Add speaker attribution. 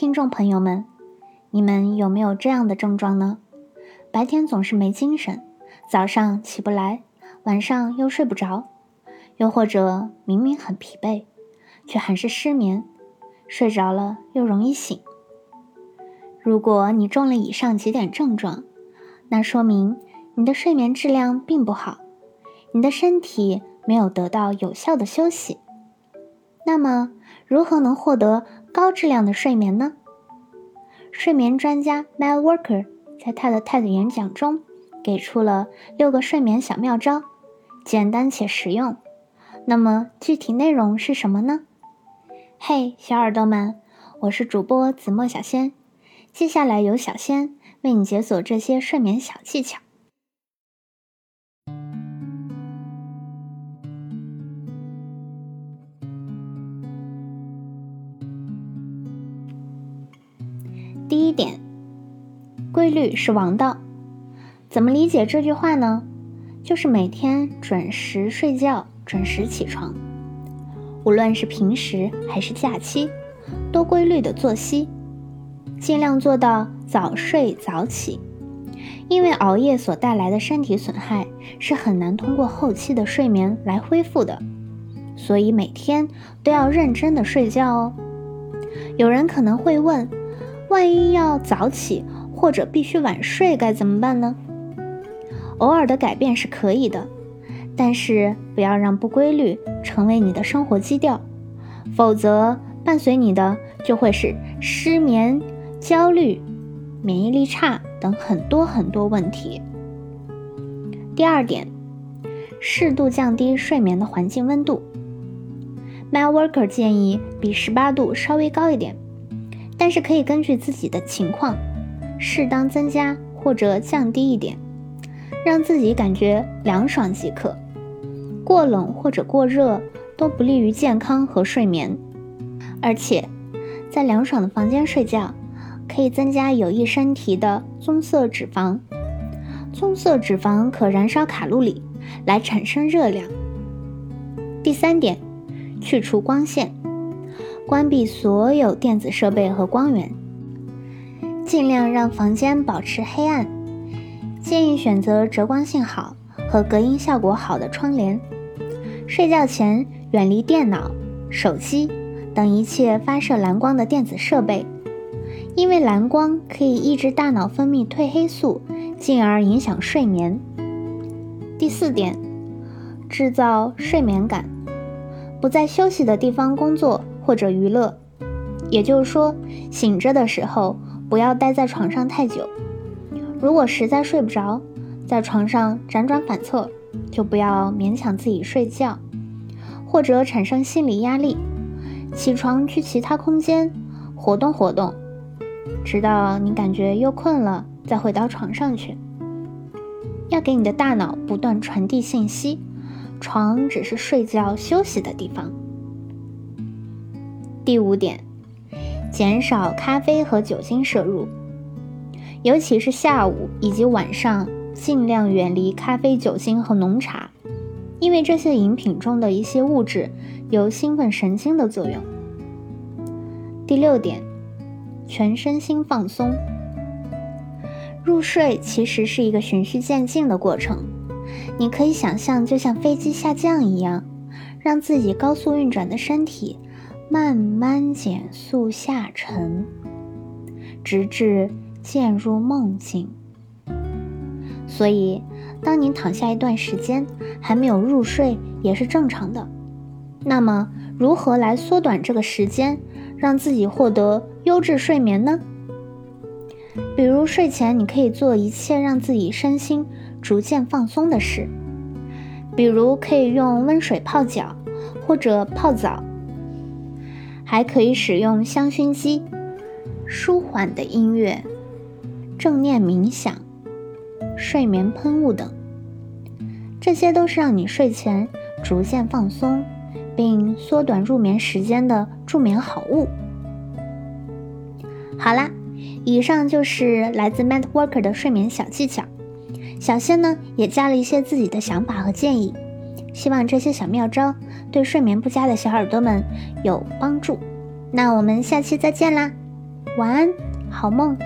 Speaker 1: 听众朋友们，你们有没有这样的症状呢？白天总是没精神，早上起不来，晚上又睡不着，又或者明明很疲惫，却还是失眠，睡着了又容易醒。如果你中了以上几点症状，那说明你的睡眠质量并不好，你的身体没有得到有效的休息。那么，如何能获得高质量的睡眠呢？睡眠专家 Matt Walker 在他的 TED 演讲中给出了六个睡眠小妙招，简单且实用。那么具体内容是什么呢？嘿，小耳朵们，我是主播子墨小仙。接下来由小仙为你解锁这些睡眠小技巧。第一点，规律是王道。怎么理解这句话呢？就是每天准时睡觉，准时起床。无论是平时还是假期，多规律的作息。尽量做到早睡早起，因为熬夜所带来的身体损害是很难通过后期的睡眠来恢复的，所以每天都要认真的睡觉哦。有人可能会问，万一要早起或者必须晚睡该怎么办呢？偶尔的改变是可以的，但是不要让不规律成为你的生活基调，否则伴随你的就会是失眠。焦虑、免疫力差等很多很多问题。第二点，适度降低睡眠的环境温度。My Worker 建议比十八度稍微高一点，但是可以根据自己的情况，适当增加或者降低一点，让自己感觉凉爽即可。过冷或者过热都不利于健康和睡眠，而且在凉爽的房间睡觉。可以增加有益身体的棕色脂肪，棕色脂肪可燃烧卡路里来产生热量。第三点，去除光线，关闭所有电子设备和光源，尽量让房间保持黑暗。建议选择遮光性好和隔音效果好的窗帘。睡觉前远离电脑、手机等一切发射蓝光的电子设备。因为蓝光可以抑制大脑分泌褪黑素，进而影响睡眠。第四点，制造睡眠感，不在休息的地方工作或者娱乐，也就是说，醒着的时候不要待在床上太久。如果实在睡不着，在床上辗转反侧，就不要勉强自己睡觉，或者产生心理压力，起床去其他空间活动活动。直到你感觉又困了，再回到床上去。要给你的大脑不断传递信息，床只是睡觉休息的地方。第五点，减少咖啡和酒精摄入，尤其是下午以及晚上，尽量远离咖啡、酒精和浓茶，因为这些饮品中的一些物质有兴奋神经的作用。第六点。全身心放松，入睡其实是一个循序渐进的过程。你可以想象，就像飞机下降一样，让自己高速运转的身体慢慢减速下沉，直至渐入梦境。所以，当你躺下一段时间还没有入睡，也是正常的。那么，如何来缩短这个时间？让自己获得优质睡眠呢？比如睡前你可以做一切让自己身心逐渐放松的事，比如可以用温水泡脚或者泡澡，还可以使用香薰机、舒缓的音乐、正念冥想、睡眠喷雾等，这些都是让你睡前逐渐放松。并缩短入眠时间的助眠好物。好啦，以上就是来自 Matt Walker 的睡眠小技巧。小仙呢也加了一些自己的想法和建议，希望这些小妙招对睡眠不佳的小耳朵们有帮助。那我们下期再见啦，晚安，好梦。